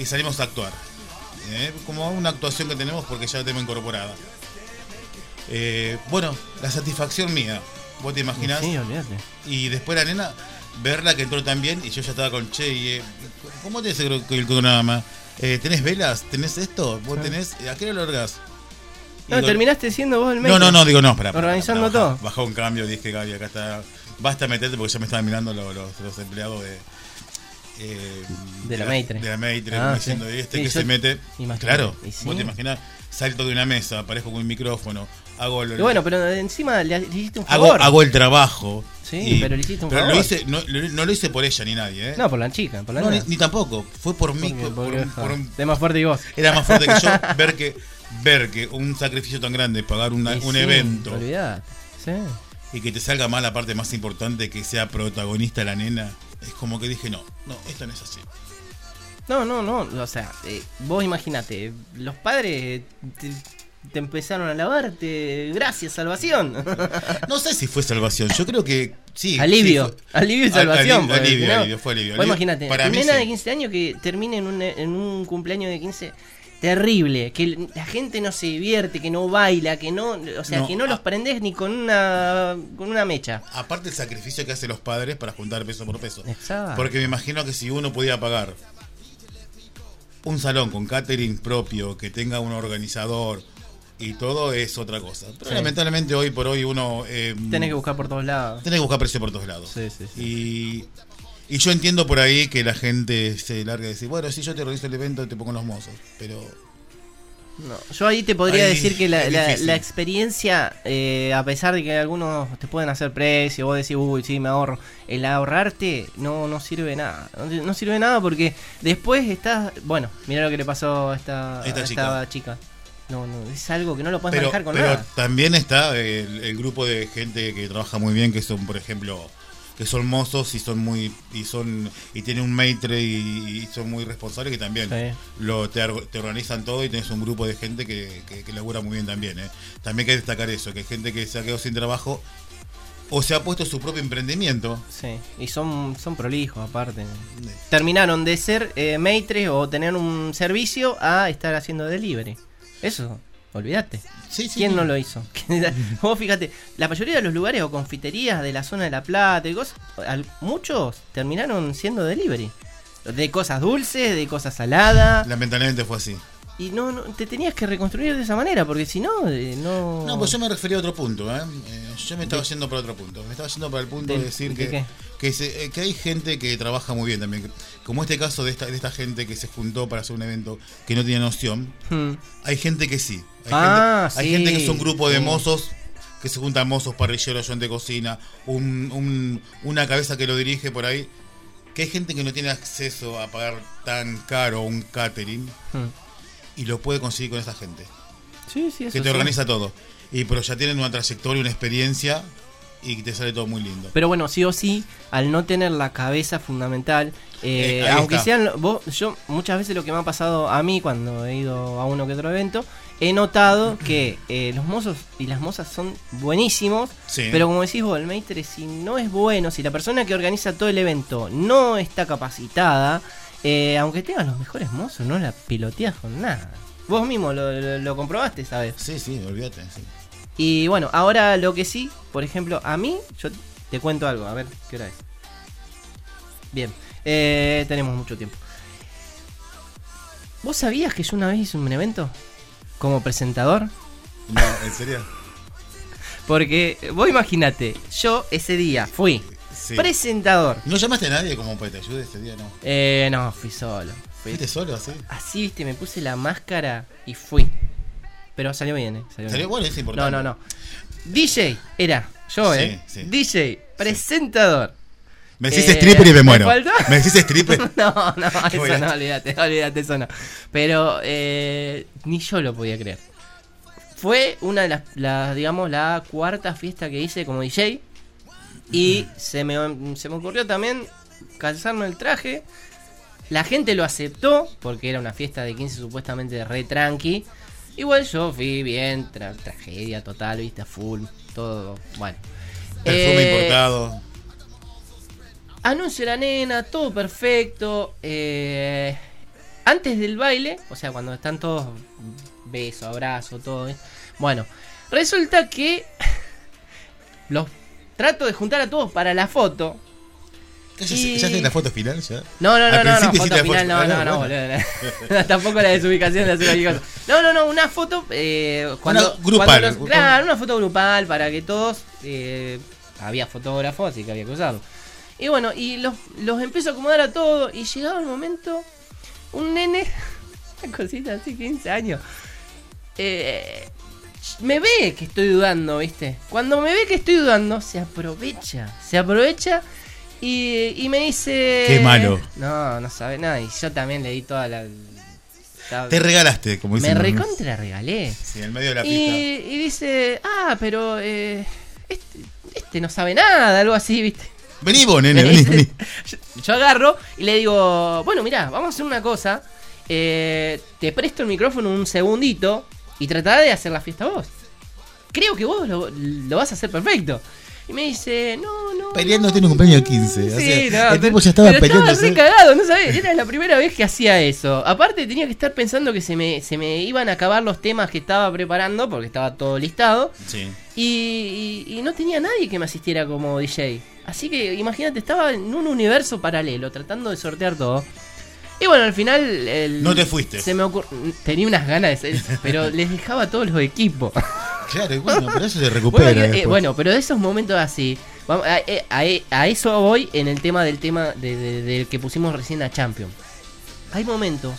y salimos a actuar. Eh, como una actuación que tenemos porque ya la tenemos incorporada. Eh, bueno, la satisfacción mía, vos te imaginás. Sí, olvídate. Y después la nena, verla que entró tan bien y yo ya estaba con Che y... eh, ¿Cómo tenés el, el programa? Eh, ¿Tenés velas? ¿Tenés esto? ¿Vos Ah. tenés? ¿A qué hora lo largás? Y No, digo, terminaste siendo vos el no, médico. no, no, digo no, para. Organizando todo. Bajó un cambio, dije, Gaby, acá está. Basta meterte porque ya me estaban mirando los, los, los empleados de. Eh, De la Maitre. De la Maitre, Ah, sí. diciendo, ¿y este Sí, que se mete. imagino, Claro, y sí. vos te imaginás, salto de una mesa, aparezco con un micrófono, hago el, Y bueno, pero encima le, le hiciste un hago, favor. hago el trabajo. Sí, pero le hiciste un pero favor. Lo hice, no, lo- no lo hice por ella ni nadie, ¿eh? No, por la chica, por la No, ni, ni tampoco. Fue por mí. Porque- por- porque, por- por- es más fuerte que vos. era más fuerte que yo ver que ver que un sacrificio tan grande, pagar una- Y un sí, evento Olvidate. Sí. Y que te salga mal la parte más importante que sea protagonista la nena, es como que dije, no, no, esto no es así. No, no, no. O sea, eh, vos imaginate, los padres te, te empezaron a lavarte. Gracias, salvación. No sé si fue salvación, yo creo que sí. alivio, sí alivio y Al- salvación. alivio, porque alivio, fue alivio. Vos imagínate, para nena sí. de 15 años que termine en un, en un cumpleaños de 15 terrible, que la gente no se divierte, que no baila, que no, o sea, No, que no los prendés ni con una con una mecha. Aparte el sacrificio que hacen los padres para juntar peso por peso. Exacto. Porque me imagino que si uno pudiera pagar un salón con catering propio, que tenga un organizador y todo, es otra cosa. Pero Sí. lamentablemente hoy por hoy uno... Eh, Tenés que buscar por todos lados. tenés que buscar precio por todos lados. Sí, sí, Y, y yo entiendo por ahí que la gente se larga y decir, bueno, si yo te organizo el evento, te pongo los mozos. Pero No, yo ahí te podría Ahí decir que la, experiencia, eh, a pesar de que algunos te pueden hacer precio, vos decís, uy, sí, me ahorro, el ahorrarte no, no sirve nada. No, no sirve nada porque después estás. Bueno, mira lo que le pasó a esta, Esta a chica. chica. No, no, es algo que no lo puedes pero, manejar con pero nada. también está el, el grupo de gente que trabaja muy bien, que son, por ejemplo, que son mozos y son muy y son y tienen un maitre y, y son muy responsables que también Sí. lo te organizan todo y tenés un grupo de gente que, que, que labura muy bien también. ¿eh? También hay que destacar eso, que hay gente que se ha quedado sin trabajo o se ha puesto su propio emprendimiento. Sí, y son, son prolijos aparte. Terminaron de ser eh, maitres o tener un servicio a estar haciendo delivery. Eso, olvídate. Sí, sí. ¿Quién no lo hizo? Vos fíjate, la mayoría de los lugares o confiterías de la zona de La Plata y cosas, muchos terminaron siendo delivery. De cosas dulces, de cosas saladas. Lamentablemente fue así. Y no, no te tenías que reconstruir de esa manera, porque si no, eh, no. No, pues yo me refería a otro punto, ¿eh? Eh, yo me estaba yendo para otro punto. Me estaba yendo para el punto de, ¿De- decir de que, qué? que, se- eh, que hay gente que trabaja muy bien también. Como este caso de esta, de esta gente que se juntó para hacer un evento que no tenía noción. Hmm. Hay gente que sí. Hay, Ah, gente, hay sí, gente que es un grupo de mozos que se juntan mozos, parrilleros, John de cocina, un, un- una cabeza que lo dirige por ahí. Que hay gente que no tiene acceso a pagar tan caro un catering Hmm. y lo puede conseguir con esa gente Sí, sí, eso que te sí. organiza todo. Y pero ya tienen una trayectoria, una experiencia y te sale todo muy lindo. Pero bueno, sí o sí, al no tener la cabeza fundamental, eh, Eh, aunque está. sean, vos, yo muchas veces lo que me ha pasado a mí cuando he ido a uno que otro evento, he notado que eh, los mozos y las mozas son buenísimos, Sí. pero como decís vos, el maitre si no es bueno, si la persona que organiza todo el evento no está capacitada, eh, aunque tengas los mejores mozos, no la piloteas con nada. Vos mismo lo, lo- lo comprobaste, ¿sabes? Sí, sí, olvídate. sí. Y bueno, ahora lo que sí, por ejemplo, a mí, yo te cuento algo, a ver, ¿qué hora es? Bien, eh, tenemos mucho tiempo. ¿Vos sabías que yo una vez hice un evento como presentador? No, ¿en serio? Porque vos imagínate, yo ese día fui Sí. presentador. ¿No llamaste a nadie como para que te ayude este día? No. Eh, no, fui solo. Fui ¿Fuiste solo así? así, viste, me puse la máscara y fui. Pero salió bien, ¿eh? Salió Salió bien. bueno, es No, importante. no, no. DJ era yo, Sí, ¿eh? sí. DJ, presentador. Me decís Eh, stripper y me ¿me muero. faltó? Me decís stripper. No, no, eso no, olvídate, olvídate, eso no. Pero eh, ni yo lo podía creer. Fue una de las, las, digamos, la cuarta fiesta que hice como DJ. Y se me, se me ocurrió también calzarme el traje. La gente lo aceptó, porque era una fiesta de 15 supuestamente re tranqui. Igual yo fui bien, tra- tragedia total, viste, full, todo, bueno. Perfume Eh, importado. Anuncio la nena, todo perfecto. eh, antes del baile, o sea, cuando están todos beso, abrazo, todo. ¿eh? Bueno, resulta que los trato de juntar a todos para la foto. ¿Ya, y- la foto final? ¿Ya? No, no, no, no, no, foto final, no, foto- no, ah, no, bueno. boludo, no. Tampoco la desubicación de hacer cualquier cosa. No, no, no, una foto eh, cuando, Una grupal. cuando los- claro, una foto grupal para que todos eh, había fotógrafos, así que había que usarlo. Y bueno, y los, los empiezo a acomodar a todos y llegaba el momento, un nene, una cosita así, 15 años, eh, me ve que estoy dudando, ¿viste? Cuando me ve que estoy dudando, se aprovecha, se aprovecha y, y me dice... Qué malo. No, no sabe nada, y yo también le di toda la... la- Te regalaste, como me dicen. los- recontra regalé. Sí, en medio de la Y, pista. y dice, ah, pero eh, este, este no sabe nada, algo así, ¿viste? Vení vos, nene, vení, vení. yo, yo agarro y le digo, bueno, mirá, vamos a hacer una cosa. eh, te presto el micrófono un segundito y tratará de hacer la fiesta vos. Creo que vos lo, lo vas a hacer perfecto. Y me dice, no, no. Peleando no, tiene un cumpleaños 15. o Sí, sea, no, el tipo ya estaba peleando. Estaba re cagado, no sabés, era la primera vez que hacía eso. Aparte tenía que estar pensando que se me, se me iban a acabar los temas que estaba preparando, porque estaba todo listado. Sí. Y, y- y no tenía nadie que me asistiera como DJ. Así que imagínate, estaba en un universo paralelo, tratando de sortear todo. Y bueno, al final... el- No te fuiste. Se me ocur- Tenía unas ganas de ser, pero les dejaba a todos los equipos. Claro, y bueno, pero eso se recupera. Bueno, que- eh, bueno, pero de esos momentos así, vamos, a, eh, a- a eso voy en el tema del tema de- de- del que pusimos recién a Champion. Hay momentos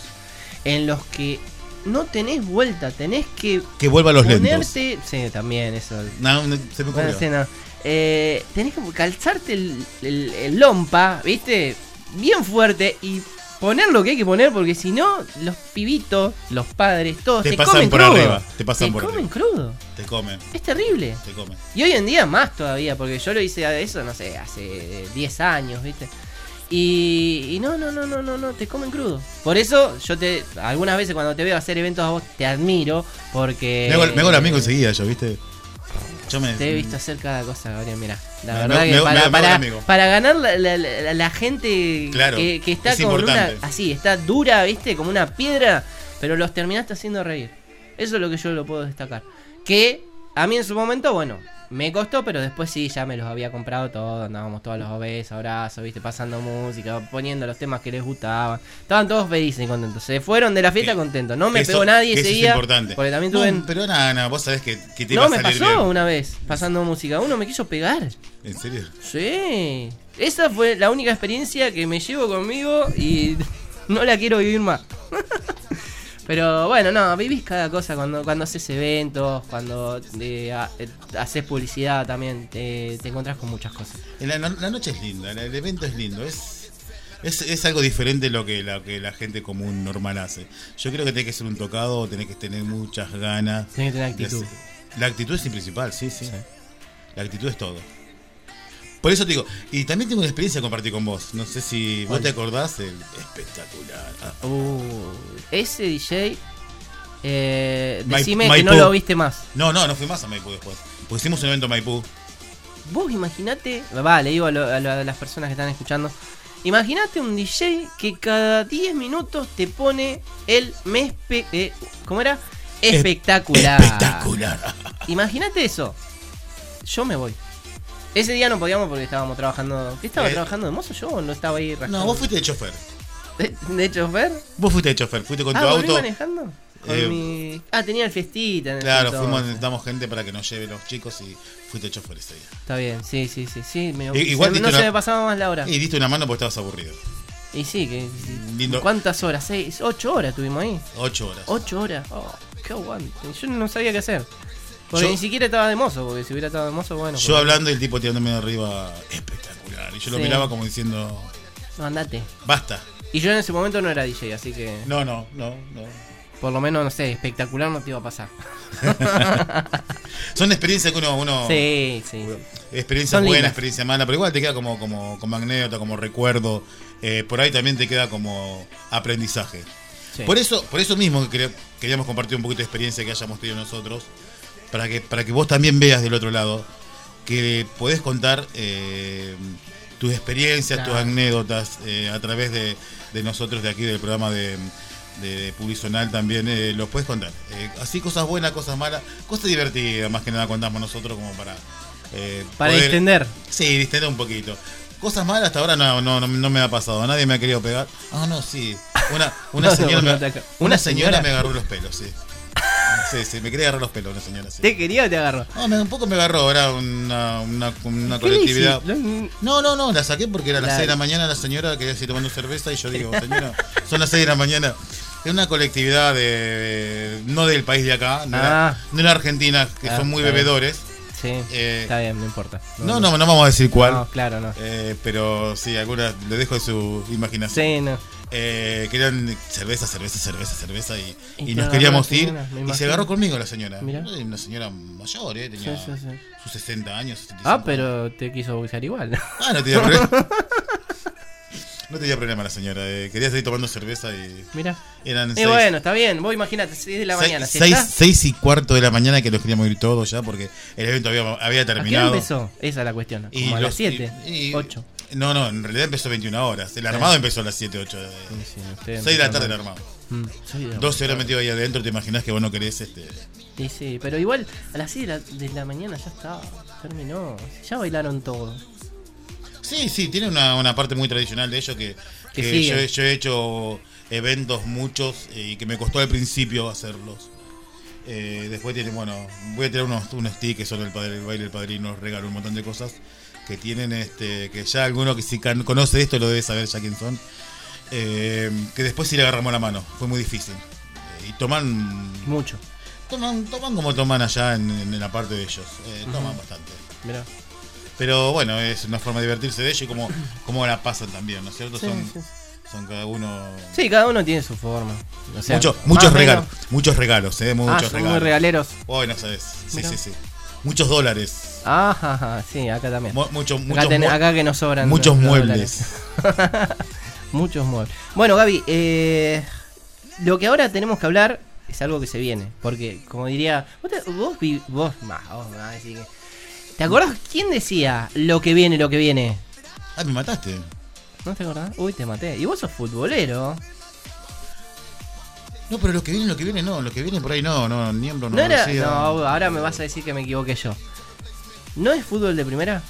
en los que no tenés vuelta, tenés que que vuelva a los lentos. ponerte, sí, también eso. No, no, se me ocurrió. Eh, tenés que calzarte el, el- el lompa, ¿viste? Bien fuerte y poner lo que hay que poner porque si no, los pibitos, los padres, todos Te te, pasan comen por crudo. arriba, te pasan por comen arriba. crudo. Te comen, Es terrible. te comen. Y hoy en día más todavía, porque yo lo hice eso, no sé, hace 10 años, ¿viste? Y, y no, no, no, no, no, no, te comen crudo. Por eso yo te, algunas veces cuando te veo hacer eventos a vos, te admiro, porque... Me hago, me hago el amigo enseguida, yo, ¿viste? Yo me. Te he visto hacer cada cosa, Gabriel, mira. La Me- verdad me- que para, ganar la, la- la- la gente Claro, que, que está es con una... Así, está dura, ¿viste? Como una piedra, pero los terminaste haciendo reír. Eso es lo que yo lo puedo destacar. Que a mí en su momento, bueno, me costó, pero después sí, ya me los había comprado todos. Andábamos todos los obesos, abrazos, ¿viste? Pasando música, poniendo los temas que les gustaban. Estaban todos felices y contentos. Se fueron de la fiesta contentos. No me eso- pegó nadie ese día. es importante. Porque también tuve... pero nada, nada, vos sabés que, que te iba no, a me salir pasó bien. una vez pasando música. Uno me quiso pegar. ¿En serio? Sí. Esa fue la única experiencia que me llevo conmigo y no la quiero vivir más. Pero bueno, no, vivís cada cosa cuando, cuando haces eventos, cuando eh, ha- eh, haces publicidad también, te, te encontrás con muchas cosas. La, no- la noche es linda, el evento es lindo, es, es, es algo diferente de lo que, la, que la gente común normal hace. Yo creo que tenés que ser un tocado, tenés que tener muchas ganas. Tenés que tener actitud. La actitud es el principal, sí, sí, La actitud es todo. Por eso te digo, y también tengo una experiencia que compartir con vos. No sé si vos te acordás, el espectacular. Ah, Uh, ese DJ, eh, decime que no lo viste más. No, no, no fui más a Maipú después. Porque hicimos un evento en Maipú. Vos imaginate, va, le digo a, lo- a lo- a las personas que están escuchando, imaginate un DJ que cada 10 minutos te pone el mes, pe- eh, ¿cómo era? Espectacular. Espectacular. Imagínate eso. Yo me voy. Ese día no podíamos porque estábamos trabajando. ¿Qué estaba Eh. trabajando de mozo yo o no estaba ahí No, rascando? vos fuiste de chofer. ¿De, de chofer? Vos fuiste de chofer, fuiste con ah, tu ¿volví auto. manejando? Con Eh, mi... Ah, tenía el fiestita en Claro, entonces. fuimos, necesitamos gente para que nos lleve los chicos y fuiste de chofer ese día. Está bien, sí, sí, sí, sí. Me... I- igual se- diste no se una- me pasaba más la hora. Y diste una mano porque estabas aburrido. Y sí, que. Lindo. ¿Cuántas horas? Seis, ocho horas estuvimos ahí. Ocho horas. Ocho horas. Oh, qué aguante. Yo no sabía qué hacer. Porque Yo- ni siquiera estaba de mozo, porque si hubiera estado de mozo, bueno. Yo porque- hablando y el tipo tirándome de arriba, espectacular. Y yo lo Sí. miraba como diciendo, No, andate. basta. Y yo en ese momento no era DJ, así que. No, no, no, no. Por lo menos, no sé, espectacular no te iba a pasar. Son experiencias que uno, uno Sí, sí. experiencia Son buena, lindas. experiencia mala, pero igual te queda como, como, como anécdota, como recuerdo. Eh, por ahí también te queda como aprendizaje. sí. Por eso, por eso mismo que quería- queríamos compartir un poquito de experiencia que hayamos tenido nosotros, para que, para que vos también veas del otro lado, que podés contar eh, tus experiencias, tus anécdotas eh, a través de, de nosotros de aquí del programa de, de, de Publizonal también, eh, los puedes contar. Eh, así cosas buenas, cosas malas, cosas divertidas, más que nada contamos nosotros como para... Para poder- extender. Sí, distender un poquito. Cosas malas hasta ahora no, no, no, no me ha pasado. Nadie me ha querido pegar. Ah, no, sí. Una, una, señora, me, una ¿Una señora señora? me agarró los pelos, sí. Sí, sí, me quería agarrar los pelos una señora, sí. ¿Te quería o te agarró? No, me- un poco me agarró, era una, una, una ¿Qué le colectividad. No, no, no, la saqué porque era las La- 6 de la mañana, la señora quería seguir tomando cerveza y yo digo, señora, son las 6 de la mañana. Era una colectividad de, no del país de acá, no, Ah. era, no Argentina, que Ah, son muy bien. bebedores. Sí, Eh, está bien, no importa. No, no, no vamos a decir cuál. No, claro, no. Eh, pero sí, algunas le dejo de su imaginación. Sí, no. Eh, querían cerveza, cerveza, cerveza, cerveza y, Y y nos queríamos ir. señora, Y se agarró conmigo la señora. Mirá. Eh, Una señora mayor, eh, tenía Sí, sí, sí. sus 60 años. 65 Ah, pero te quiso bucear igual. Ah, no tiene problema. No tenía problema la señora. eh, quería seguir tomando cerveza y. Mira. Eran Y seis, bueno, está bien. Vos imagínate, 6 de la seis- mañana. si seis- estás- seis y cuarto de la mañana que los queríamos ir todos ya porque el evento había, había ¿A qué terminado. empezó? Esa es la cuestión. Y Como a los- las 7, y- y- 8. No, no, en realidad empezó 21 horas. El armado empezó a las 7, 8. Sí, sí, ustedes 6 de la tarde el armado. Mm, soy de- 12 horas metido ahí adentro, te imaginas que vos no querés este. Sí, sí, pero igual a las 6 de la, de la mañana ya está. Terminó. Ya bailaron todo. Sí, sí, tiene una, una parte muy tradicional de ello que, Que que sigue. yo, he- yo he hecho eventos muchos eh, y que me costó al principio hacerlos. Eh, después tiene, bueno, voy a tirar unos, unos stickers sobre el, padre, el baile del padrino, regalo un montón de cosas que tienen, este, que ya alguno que si conoce esto lo debe saber ya quién son. Eh, que después sí le agarramos la mano, fue muy difícil. Eh, y toman, Mucho. toman, toman como toman allá en, en la parte de ellos, eh, toman bastante. Mirá. Pero bueno, es una forma de divertirse de ello y como, como la pasan también, ¿no es cierto? Sí, son, sí. son cada uno. Sí, cada uno tiene su forma. O sea, Mucho- más muchos regalos, menos- muchos regalos, ¿eh? Ah, Muchos son regalos. muy regaleros. Bueno, sabes. Sí, Mirá. sí, sí. Muchos dólares. Ah, ajá, sí, acá también. Mu- mucho- acá, muchos, ten- acá que nos sobran. muchos muebles. Muchos muebles. Bueno, Gaby, eh, lo que ahora tenemos que hablar es algo que se viene. Porque, como diría. Vos, te- vos, vi- vos, más, vos me vas a decir que- ¿Te acordás quién decía lo que viene, lo que viene? Ah, me mataste. ¿No te acordás? Uy, te maté. Y vos sos futbolero. No, pero lo que viene, lo que viene, no. Lo que viene por ahí, no, no. Miembro no. No era. No, ahora me vas a decir que me equivoqué yo. ¿No es fútbol de primera?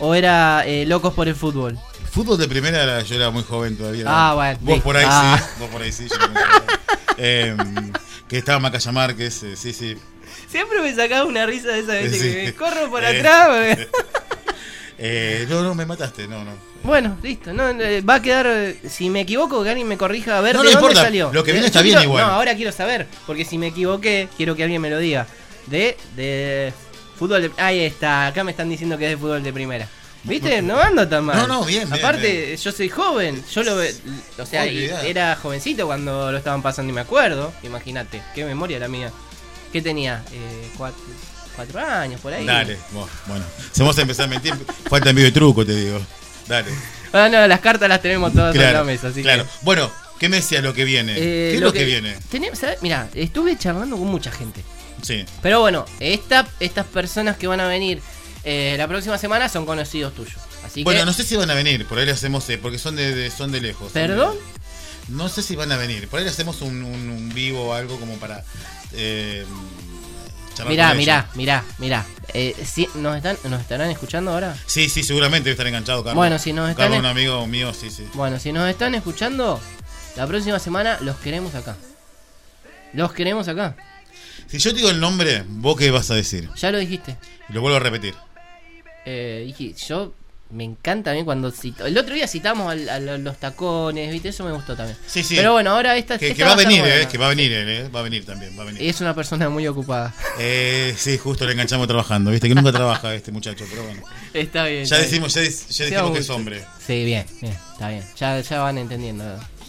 ¿O era eh, locos por el fútbol? Fútbol de primera, era- yo era muy joven todavía. Ah, bueno, Vos por ahí Ah. sí. Vos por ahí sí. yo. Em, que estaba Macaya Márquez, eh, sí, sí. Siempre me sacaba una risa de esa vez Sí. que me corro por Eh. atrás. Eh, no, no, me mataste, no, no. Bueno, listo. No, eh, va a quedar. eh, Si me equivoco, que alguien me corrija a ver No, de no dónde importa, salió. lo que viene está bien igual. No, ahora quiero saber. Porque si me equivoqué, quiero que alguien me lo diga. De. de fútbol de. Ahí está. Acá me están diciendo que es de fútbol de primera. ¿Viste? No ando tan mal. No, no, bien, Aparte, bien. yo soy joven. Yo lo. ve- O sea, era jovencito cuando lo estaban pasando y me acuerdo. Imagínate. Qué memoria la mía. ¿Qué tenía? Eh, cuatro, cuatro años por ahí. Dale, bueno. Si vamos a empezar a mentir, falta envío de truco, te digo. Dale. Ah, no, las cartas las tenemos todas en la Claro, mesa. Así claro. que. Bueno, ¿qué me decía lo que viene? Eh, ¿Qué es lo que, viene? Mira, estuve charlando con mucha gente. Sí. Pero bueno, esta, estas personas que van a venir eh, la próxima semana son conocidos tuyos. Así Bueno, que. no sé si van a venir, por ahí le hacemos, eh, porque son de, de- son de lejos. de- ¿Perdón? no sé si van a venir, por ahí le hacemos un, un- un vivo o algo como para... Eh, Mirá, mirá, mirá, mirá. Eh, sí, ¿nos, están, ¿Nos estarán escuchando ahora? Sí, sí, seguramente estar enganchado, Carlos. Bueno, si nos están Carlos, un amigo mío, sí, sí. Bueno, si nos están escuchando, la próxima semana los queremos acá. Los queremos acá. Si yo te digo el nombre, ¿vos qué vas a decir? Ya lo dijiste. Lo vuelvo a repetir. Eh, dije, yo me encanta también cuando cito. El otro día citamos al- a, lo- los tacones, ¿viste? Eso me gustó también. Sí, sí. Pero bueno, ahora esta. Que, esta que va a venir, eh, que va a venir él, eh, va a venir también, va a venir. Es una persona muy ocupada. Eh, sí, justo le enganchamos trabajando, viste que nunca trabaja este muchacho, pero bueno. Está bien. Ya está decimos, ya, ya dijimos que es hombre. Sí, bien, bien, está bien. Ya, ya van entendiendo.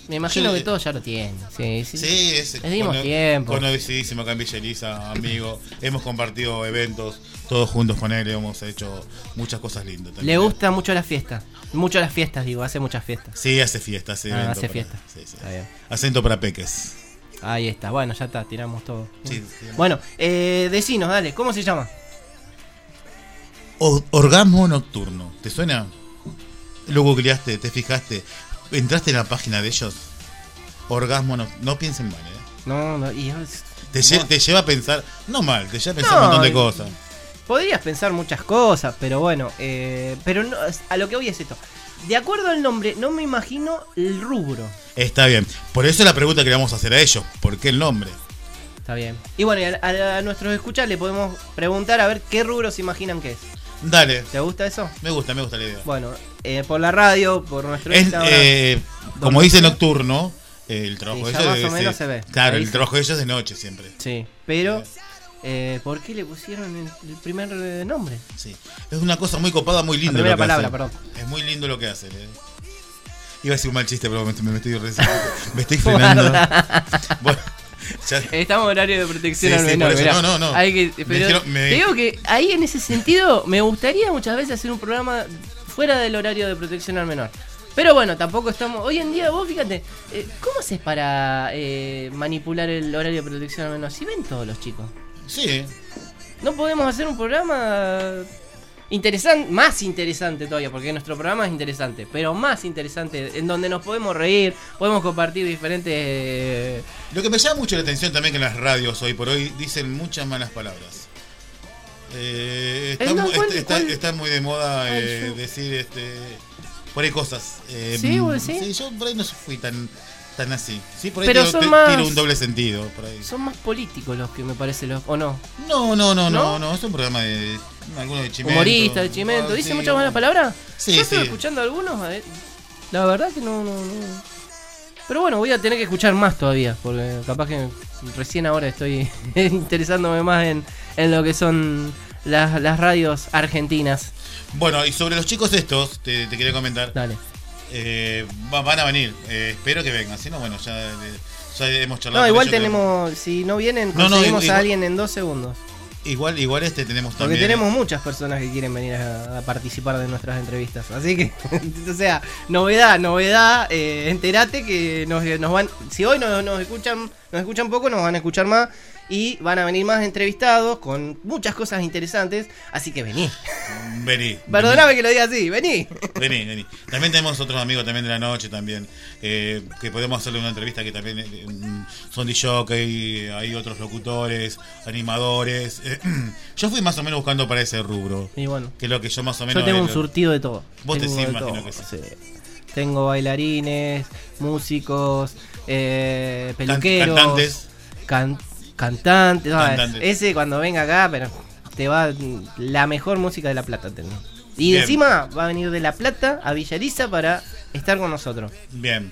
Me imagino que todos ya lo tienen. Sí, sí. Sí, es Les dimos tiempo. Conocidísimo acá en Villa Elisa, amigo. Hemos compartido eventos todos juntos con él, hemos hecho muchas cosas lindas. también. Le gusta mucho la fiesta. Mucho las fiestas, digo, hace muchas fiestas. Sí, hace fiesta, hace Ah, hace para- fiesta. sí, sí. Está bien. Acento para peques. Ahí está, bueno, ya está, tiramos todo. Sí, sí. Bueno, eh, decinos, dale, ¿cómo se llama? O- orgasmo nocturno, ¿te suena? Lo googleaste, te fijaste, entraste en la página de ellos. Orgasmo no, no piensen mal, ¿eh? No, no, y Te, lle- te lleva a pensar, no mal, te lleva a pensar No, un montón de cosas. Podrías pensar muchas cosas, pero bueno, eh, pero no, a lo que voy es esto. De acuerdo al nombre, no me imagino el rubro. Está bien. Por eso la pregunta que le vamos a hacer a ellos. ¿Por qué el nombre? Está bien. Y bueno, a- a nuestros escuchas le podemos preguntar a ver qué rubro se imaginan que es. Dale. ¿Te gusta eso? Me gusta, me gusta la idea. Bueno, eh, por la radio, por nuestro Es, Instagram. eh, como dice. Nocturno, eh, el trabajo Sí, de ellos más o debe menos ser- se ve. Claro, Ahí el trabajo de ellos es de noche siempre. Sí, pero eh, ¿por qué le pusieron el, primer eh, nombre? Sí. Es una cosa muy copada, muy linda. La primera lo que palabra, hacen. perdón. Es muy lindo lo que hacen. eh. Iba a decir un mal chiste, pero me, me estoy. Me estoy frenando. bueno, ya- Estamos en horario de protección Sí, al menor, no, no, no. Hay que, pero dijeron- me- te digo que ahí en ese sentido me gustaría muchas veces hacer un programa fuera del horario de protección al menor. Pero bueno, tampoco estamos. Hoy en día, vos fíjate, eh, ¿cómo haces para eh, manipular el horario de protección al menos? Si ven todos los chicos. Sí, No podemos hacer un programa interesante, más interesante todavía, porque nuestro programa es interesante, pero más interesante, en donde nos podemos reír, podemos compartir diferentes. eh, Lo que me llama mucho la atención también que en las radios hoy por hoy dicen muchas malas palabras. Eh, está, no, mu- ¿cuál- está- está- cuál? está muy de moda Ay, eh, decir este por ahí cosas. Eh, ¿Sí, vos decís? sí, yo por ahí no fui tan tan así. Sí, por ahí Pero tiro, son te- más- tiro un doble sentido por ahí. son más políticos los que me parece los. ¿O no? No, no, no, ¿No? no, es un programa de algunos de Chimento. Humoristas, de Chimento. Ah, ¿Dice sí, muchas malas palabras? Sí, Yo estoy sí. escuchando algunos. a ver, La verdad que no, no, no. Pero bueno, voy a tener que escuchar más todavía. Porque capaz que recién ahora estoy interesándome más en, en lo que son las, las radios argentinas. Bueno, y sobre los chicos estos, te, te quería comentar. Dale. Eh, va- van a venir, eh, espero que vengan. Si no, bueno, ya, ya hemos charlado. No, igual tenemos. Si no vienen, No, no, conseguimos igual- a alguien en dos segundos. Igual, igual este tenemos Porque también. tenemos muchas personas que quieren venir a, a participar de nuestras entrevistas. Así que, o sea, novedad, novedad. Eh, enterate que nos, nos van. Si hoy nos, nos escuchan nos escuchan poco, nos van a escuchar más. Y van a venir más entrevistados con muchas cosas interesantes. Así que vení. Vení. Perdóname que lo diga así, vení. Vení, vení. También tenemos otros amigos también de la noche también. eh, que podemos hacerle una entrevista que también eh, mm, son DJ, hay otros locutores, animadores. eh, yo fui más o menos buscando para ese rubro. Y bueno, Que es lo que yo más o menos. yo tengo un eh, surtido de todo. Vos te Tengo sí, de imagino todo, que sí. Tengo bailarines, músicos, eh, peluqueros. cantantes. can- no, Cantantes. Ese cuando venga acá, pero te va la mejor música de La Plata. tengo. Y Bien. encima va a venir de La Plata a Villariza para estar con nosotros. Bien.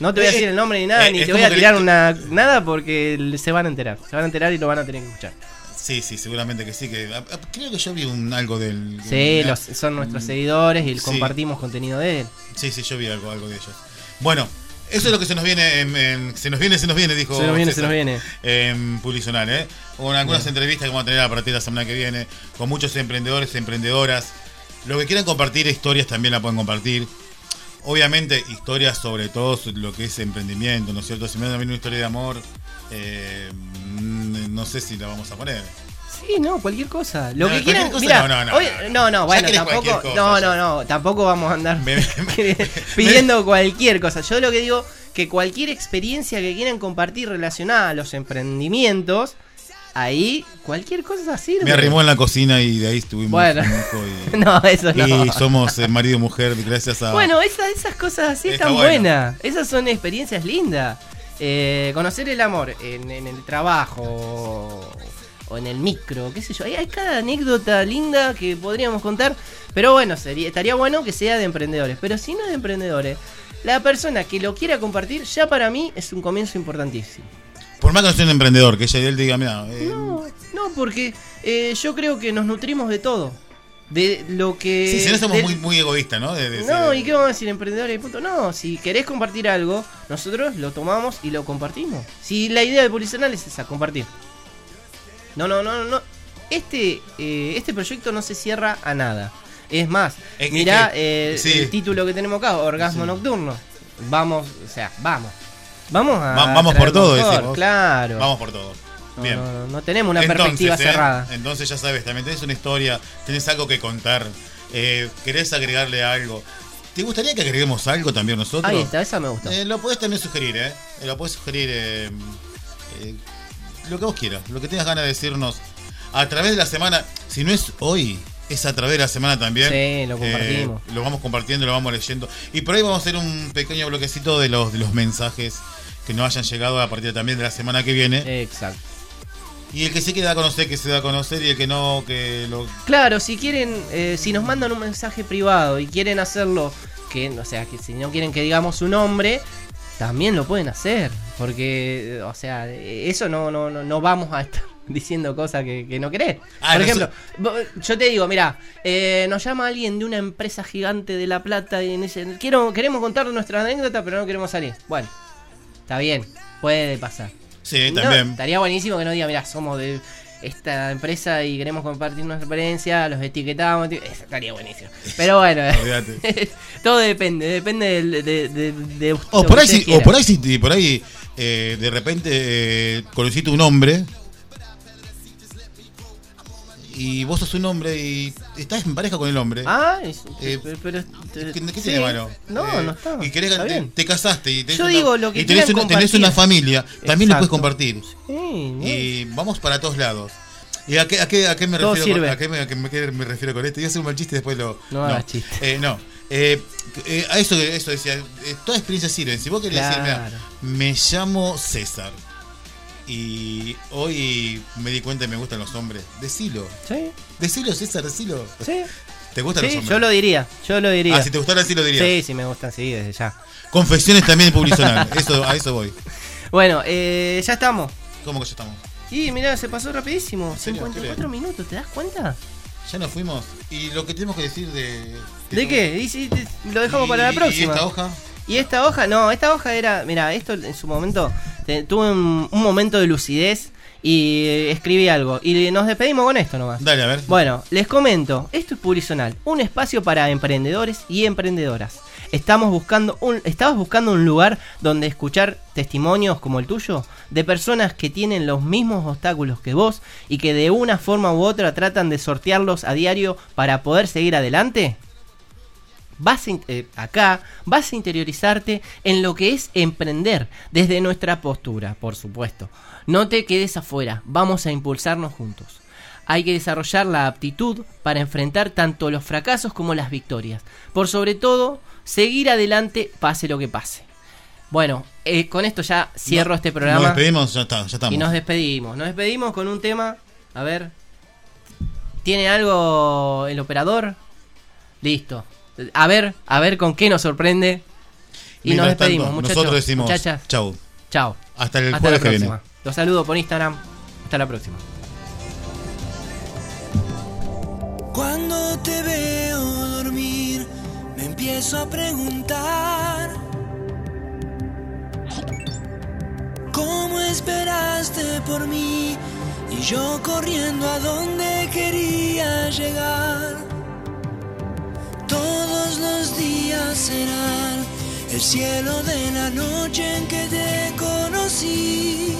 No te voy a Eh, decir el nombre ni nada, eh, ni te voy a tirar una nada porque se van a enterar. Se van a enterar y lo van a tener que escuchar. Sí, sí, seguramente que sí. Que, creo que yo vi un, algo del. Sí, una- los, son nuestros seguidores y Sí. compartimos contenido de él. Sí, sí, yo vi algo, algo de ellos. Bueno, eso es lo que se nos viene, en, en- se nos viene, se nos viene, dijo. Se nos viene, se nos viene. En Publicional, ¿eh? Con algunas entrevistas que vamos a tener a partir de la semana que viene, con muchos emprendedores, emprendedoras. Lo que quieran compartir, historias también la pueden compartir. Obviamente, historias sobre todo lo que es emprendimiento, ¿no es cierto? Si me dan una historia de amor, eh, mm, no sé si la vamos a poner. Sí, no, cualquier cosa. Lo No, que quieran. cosa, mira, no, no, no, hoy- no, bueno, tampoco. cosa, no, no, no, tampoco vamos a andar Me- me- pidiendo cualquier cosa. Yo lo que digo que cualquier experiencia que quieran compartir relacionada a los emprendimientos, ahí cualquier cosa sirve. Me arrimó en la cocina y de ahí estuvimos Bueno. y- No, eso no. Y somos eh, marido y mujer gracias a... Bueno, esas, esas cosas así Está están bueno. buenas. Esas son experiencias lindas. Eh, conocer el amor en, en el trabajo o en el micro, qué sé yo. Hay, hay cada anécdota linda que podríamos contar. Pero bueno, sería, estaría bueno que sea de emprendedores. Pero si no es de emprendedores, la persona que lo quiera compartir ya para mí es un comienzo importantísimo. Por más que no sea un emprendedor, que y él diga, mira, eh, No, no, porque eh, yo creo que nos nutrimos de todo. De lo que... sí, si no somos del- muy, muy egoístas, ¿no? De- de- No, de- ¿y qué vamos a decir emprendedores y punto? No, si querés compartir algo, nosotros lo tomamos y lo compartimos. Si la idea de Policional es esa, compartir. No, no, no, no, no. Este, eh, este proyecto no se cierra a nada. Es más, Es mirá que- eh, sí. el título que tenemos acá, Orgasmo Sí. Nocturno. Vamos, o sea, vamos. Vamos a... Va- vamos por todo, decimos. Claro. Vamos por todo. No, Bien. no, no, no tenemos una Entonces, perspectiva ¿eh? cerrada. Entonces ya sabes, también tenés una historia, tenés algo que contar, eh, querés agregarle algo. ¿Te gustaría que agreguemos algo también nosotros? Ahí está, esa me gusta. Eh, lo podés también sugerir, ¿eh? Lo podés sugerir lo que vos quieras, lo que tengas ganas de decirnos a través de la semana. Si no es hoy, es a través de la semana también. Sí, lo compartimos. Eh, lo vamos compartiendo, lo vamos leyendo. Y por ahí vamos a hacer un pequeño bloquecito de los, de los mensajes que nos hayan llegado a partir también de la semana que viene. Exacto. Y el que se queda a conocer, que se da a conocer, y el que no, que lo. Claro, si quieren, eh, si nos mandan un mensaje privado y quieren hacerlo, que, o sea, que si no quieren que digamos su nombre, también lo pueden hacer. Porque, eh, o sea, eh, eso no, no, no, no vamos a estar diciendo cosas que, que no querés. Ah, Por no ejemplo, yo te digo, mira, nos llama alguien de una empresa gigante de La Plata y dice, quiero, queremos contar nuestra anécdota, pero no queremos salir. Bueno, está bien, puede pasar. Sí, No, también. estaría buenísimo que no diga, mira, somos de esta empresa y queremos compartir nuestra experiencia, los etiquetamos, eso estaría buenísimo. Pero bueno, todo depende, depende de, de, de, O lo por ahí, si- o por ahí, si- por ahí eh, de repente eh, conociste un hombre y vos sos un hombre y estás en pareja con el hombre. Ah, es- Eh, pero, ¿Qué, qué sí. tiene malo? No, Eh, no está. Y querés, está te, bien. te casaste y tenés, Yo una, digo lo que y tenés, una, tenés una familia, también lo puedes compartir. Sí, ¿no? Y vamos para todos lados. ¿Y a qué, a qué, a qué me Todo refiero? sirve. Con, a, qué me, a qué me- refiero con esto? Iba a hacer un mal chiste y después lo. No hagas chiste. Eh, no. Eh, eh, a eso, eso decía. toda experiencia sirve. Si vos querés decir, mira, Claro. me llamo César. Y hoy me di cuenta que me gustan los hombres. Decilo. Sí, Decilo, César, decilo. sí. ¿Te gustan los hombres? yo lo diría, yo lo diría. Ah, si te gustara, sí lo dirías. Sí, sí, me gustan, sí, desde ya. Confesiones también publicional. Eso, a eso voy. Bueno, eh, ya estamos. ¿Cómo que ya estamos? Y mirá, se pasó rapidísimo. serio? 54 minutos, ¿te das cuenta? Ya nos fuimos. ¿Y lo que tenemos que decir de. ¿De qué? Y si te- lo dejamos Y- para la y próxima. esta hoja? Y esta hoja, no, esta hoja era, mira, esto en su momento tuve un, un momento de lucidez y eh, escribí algo. Y nos despedimos con esto nomás. Dale, a ver. Bueno, les comento, esto es Publicional, un espacio para emprendedores y emprendedoras. Estamos buscando un, ¿Estabas buscando un lugar donde escuchar testimonios como el tuyo? De personas que tienen los mismos obstáculos que vos y que de una forma u otra tratan de sortearlos a diario para poder seguir adelante? Vas eh, acá vas a interiorizarte en lo que es emprender desde nuestra postura, por supuesto. No te quedes afuera, vamos a impulsarnos juntos. Hay que desarrollar la aptitud para enfrentar tanto los fracasos como las victorias. Por sobre todo, seguir adelante pase lo que pase. Bueno, eh, con esto ya cierro No- este Nos programa despedimos, ya, está, ya estamos. y nos despedimos. Nos despedimos con un tema. A ver. ¿Tiene algo el operador? Listo. A ver, a ver con qué nos sorprende. Y Mientras nos despedimos, tanto, muchachos. Nosotros decimos Muchachas, chau. chao. Hasta el Hasta la jueves que viene. próxima. Los saludo por Instagram. Hasta la próxima. Cuando te veo dormir, me empiezo a preguntar ¿Cómo esperaste por mí? Y yo corriendo a donde quería llegar. Todos los días serán el cielo de la noche en que te conocí.